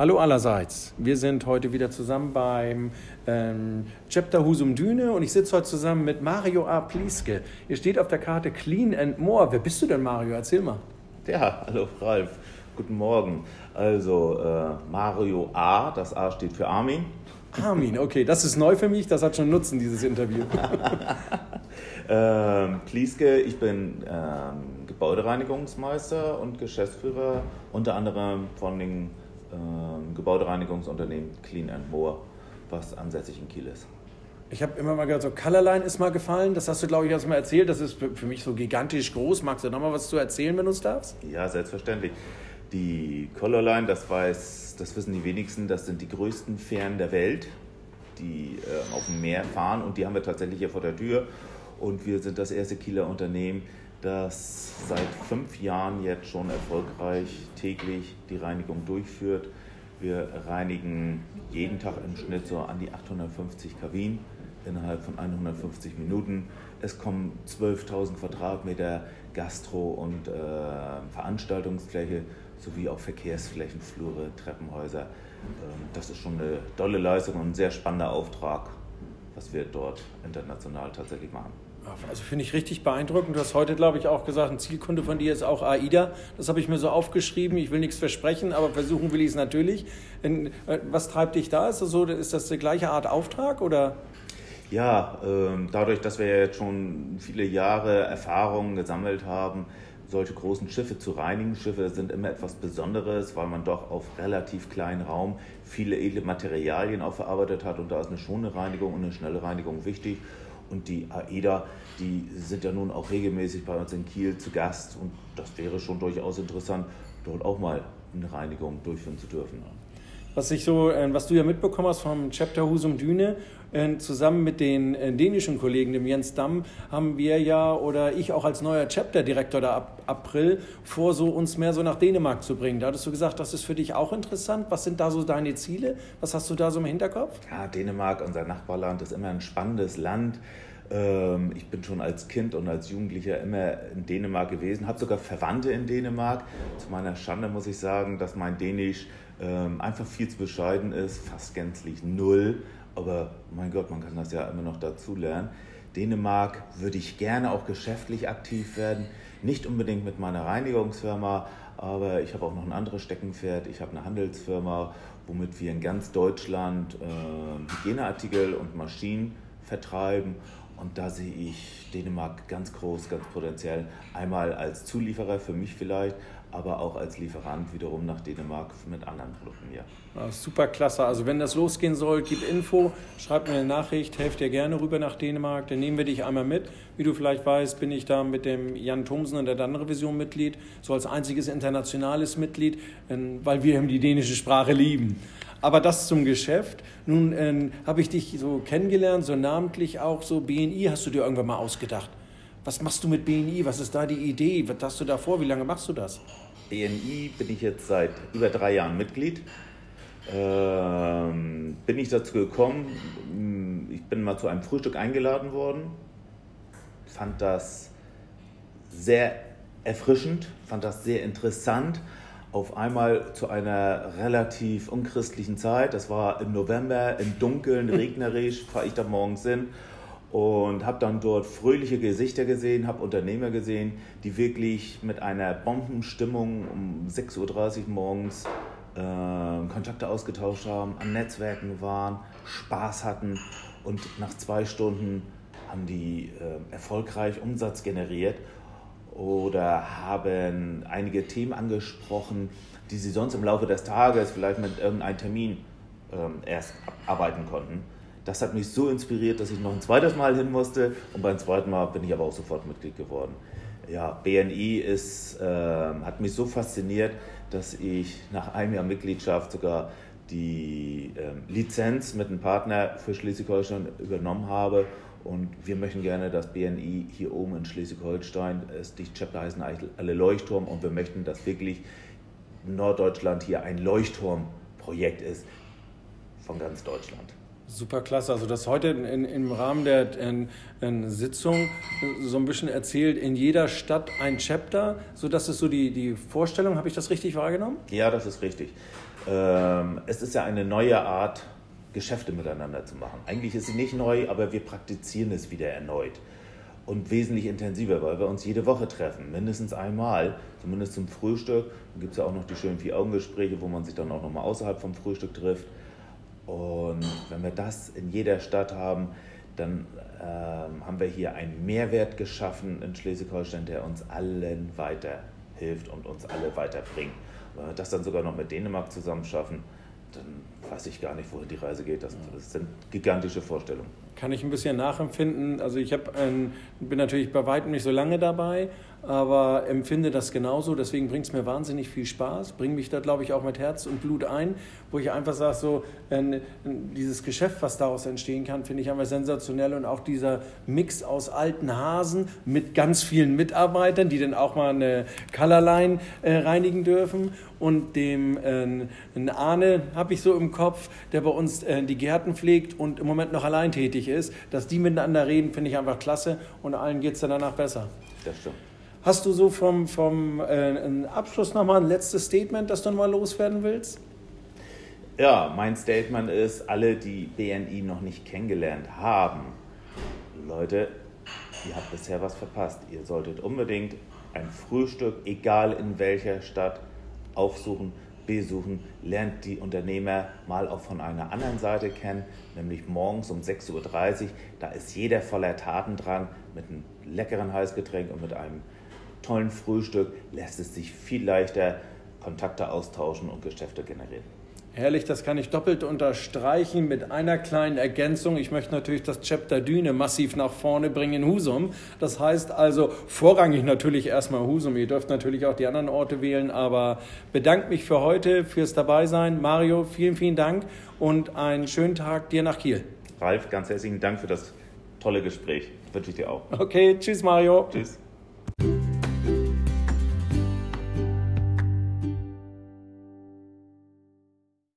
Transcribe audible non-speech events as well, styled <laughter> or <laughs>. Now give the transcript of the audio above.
Hallo allerseits. Wir sind heute wieder zusammen beim ähm, Chapter Husum Düne und ich sitze heute zusammen mit Mario A. Plieske. Hier steht auf der Karte Clean and More. Wer bist du denn, Mario? Erzähl mal. Ja, hallo Ralf. Guten Morgen. Also äh, Mario A, das A steht für Armin. Armin, okay, das ist neu für mich, das hat schon Nutzen, dieses Interview. <laughs> ähm, Plieske, ich bin ähm, Gebäudereinigungsmeister und Geschäftsführer unter anderem von den ähm, Gebäudereinigungsunternehmen Clean and More, was ansässig in Kiel ist. Ich habe immer mal gehört, so Colorline ist mal gefallen. Das hast du, glaube ich, erst mal erzählt. Das ist für mich so gigantisch groß. Magst du noch mal was zu erzählen, wenn du es darfst? Ja, selbstverständlich. Die Colorline, das weiß, das wissen die wenigsten, das sind die größten Fähren der Welt, die äh, auf dem Meer fahren und die haben wir tatsächlich hier vor der Tür. Und wir sind das erste Kieler Unternehmen, das seit fünf Jahren jetzt schon erfolgreich täglich die Reinigung durchführt. Wir reinigen jeden Tag im Schnitt so an die 850 Kabinen innerhalb von 150 Minuten. Es kommen 12.000 Quadratmeter Gastro- und äh, Veranstaltungsfläche sowie auch Verkehrsflächen, Flure, Treppenhäuser. Ähm, das ist schon eine tolle Leistung und ein sehr spannender Auftrag, was wir dort international tatsächlich machen. Also finde ich richtig beeindruckend. Du hast heute, glaube ich, auch gesagt, ein Zielkunde von dir ist auch AIDA. Das habe ich mir so aufgeschrieben. Ich will nichts versprechen, aber versuchen will ich es natürlich. Äh, was treibt dich da? Ist das, so, ist das die gleiche Art Auftrag oder? Ja, ähm, dadurch, dass wir jetzt schon viele Jahre Erfahrungen gesammelt haben, solche großen Schiffe zu reinigen. Schiffe sind immer etwas Besonderes, weil man doch auf relativ kleinen Raum viele edle Materialien auch verarbeitet hat und da ist eine schonende Reinigung und eine schnelle Reinigung wichtig. Und die AEDA, die sind ja nun auch regelmäßig bei uns in Kiel zu Gast und das wäre schon durchaus interessant, dort auch mal eine Reinigung durchführen zu dürfen. Was ich so, äh, was du ja mitbekommen hast vom Chapter Husum Düne, äh, zusammen mit den äh, dänischen Kollegen, dem Jens Damm, haben wir ja oder ich auch als neuer Chapter-Direktor da ab April vor, so uns mehr so nach Dänemark zu bringen. Da hattest du gesagt, das ist für dich auch interessant. Was sind da so deine Ziele? Was hast du da so im Hinterkopf? Ja, Dänemark, unser Nachbarland, ist immer ein spannendes Land. Ähm, ich bin schon als Kind und als Jugendlicher immer in Dänemark gewesen, habe sogar Verwandte in Dänemark. Zu meiner Schande muss ich sagen, dass mein Dänisch ähm, einfach viel zu bescheiden ist, fast gänzlich null. Aber mein Gott, man kann das ja immer noch dazu lernen. Dänemark würde ich gerne auch geschäftlich aktiv werden. Nicht unbedingt mit meiner Reinigungsfirma, aber ich habe auch noch ein anderes Steckenpferd. Ich habe eine Handelsfirma, womit wir in ganz Deutschland äh, Hygieneartikel und Maschinen vertreiben. Und da sehe ich Dänemark ganz groß, ganz potenziell. Einmal als Zulieferer für mich vielleicht, aber auch als Lieferant wiederum nach Dänemark mit anderen Produkten hier. Ja, super klasse. Also wenn das losgehen soll, gib Info, schreib mir eine Nachricht, helf dir gerne rüber nach Dänemark, dann nehmen wir dich einmal mit. Wie du vielleicht weißt, bin ich da mit dem Jan Thomsen in der Dann-Revision Mitglied, so als einziges internationales Mitglied, weil wir die dänische Sprache lieben. Aber das zum Geschäft. Nun äh, habe ich dich so kennengelernt, so namentlich auch so BNI hast du dir irgendwann mal ausgedacht. Was machst du mit BNI? Was ist da die Idee? Was hast du da vor? Wie lange machst du das? BNI bin ich jetzt seit über drei Jahren Mitglied. Ähm, bin ich dazu gekommen, ich bin mal zu einem Frühstück eingeladen worden, fand das sehr erfrischend, fand das sehr interessant. Auf einmal zu einer relativ unchristlichen Zeit, das war im November, im Dunkeln, <laughs> regnerisch, fahre ich da morgens hin und habe dann dort fröhliche Gesichter gesehen, habe Unternehmer gesehen, die wirklich mit einer Bombenstimmung um 6.30 Uhr morgens äh, Kontakte ausgetauscht haben, an Netzwerken waren, Spaß hatten und nach zwei Stunden haben die äh, erfolgreich Umsatz generiert oder haben einige Themen angesprochen, die sie sonst im Laufe des Tages vielleicht mit irgendeinem Termin äh, erst abarbeiten konnten. Das hat mich so inspiriert, dass ich noch ein zweites Mal hin musste und beim zweiten Mal bin ich aber auch sofort Mitglied geworden. Ja, BNI ist, äh, hat mich so fasziniert, dass ich nach einem Jahr Mitgliedschaft sogar die äh, Lizenz mit einem Partner für Schleswig-Holstein übernommen habe. Und wir möchten gerne, dass BNI hier oben in Schleswig-Holstein, die Chapter heißen alle Leuchtturm und wir möchten, dass wirklich Norddeutschland hier ein Leuchtturmprojekt ist von ganz Deutschland. Super klasse. Also das heute in, im Rahmen der in, in Sitzung so ein bisschen erzählt, in jeder Stadt ein Chapter, so das ist so die, die Vorstellung. Habe ich das richtig wahrgenommen? Ja, das ist richtig. Ähm, es ist ja eine neue Art, Geschäfte miteinander zu machen. Eigentlich ist sie nicht neu, aber wir praktizieren es wieder erneut. Und wesentlich intensiver, weil wir uns jede Woche treffen, mindestens einmal, zumindest zum Frühstück. Dann gibt es ja auch noch die schönen Vier-Augen-Gespräche, wo man sich dann auch nochmal außerhalb vom Frühstück trifft. Und wenn wir das in jeder Stadt haben, dann ähm, haben wir hier einen Mehrwert geschaffen in Schleswig-Holstein, der uns allen weiterhilft und uns alle weiterbringt. Wenn wir das dann sogar noch mit Dänemark zusammen schaffen, dann weiß ich gar nicht, wohin die Reise geht. Das, das sind gigantische Vorstellungen. Kann ich ein bisschen nachempfinden. Also ich ähm, bin natürlich bei weitem nicht so lange dabei, aber empfinde das genauso. Deswegen bringt es mir wahnsinnig viel Spaß, bringt mich da, glaube ich, auch mit Herz und Blut ein, wo ich einfach sage, so äh, dieses Geschäft, was daraus entstehen kann, finde ich einfach sensationell und auch dieser Mix aus alten Hasen mit ganz vielen Mitarbeitern, die dann auch mal eine Colorline äh, reinigen dürfen und dem äh, Arne habe ich so im Kopf, der bei uns äh, die Gärten pflegt und im Moment noch allein tätig ist, dass die miteinander reden, finde ich einfach klasse und allen geht es dann danach besser. Das stimmt. Hast du so vom, vom äh, Abschluss nochmal ein letztes Statement, das du mal loswerden willst? Ja, mein Statement ist, alle, die BNI noch nicht kennengelernt haben, Leute, ihr habt bisher was verpasst. Ihr solltet unbedingt ein Frühstück, egal in welcher Stadt, aufsuchen, besuchen, lernt die Unternehmer mal auch von einer anderen Seite kennen, nämlich morgens um 6.30 Uhr. Da ist jeder voller Tatendrang mit einem leckeren Heißgetränk und mit einem tollen Frühstück lässt es sich viel leichter Kontakte austauschen und Geschäfte generieren. Herrlich, das kann ich doppelt unterstreichen mit einer kleinen Ergänzung. Ich möchte natürlich das Chapter Düne massiv nach vorne bringen in Husum. Das heißt also vorrangig natürlich erstmal Husum. Ihr dürft natürlich auch die anderen Orte wählen, aber bedanke mich für heute, fürs Dabeisein. Mario, vielen, vielen Dank und einen schönen Tag dir nach Kiel. Ralf, ganz herzlichen Dank für das tolle Gespräch. Wünsche ich dir auch. Okay, tschüss Mario. Tschüss.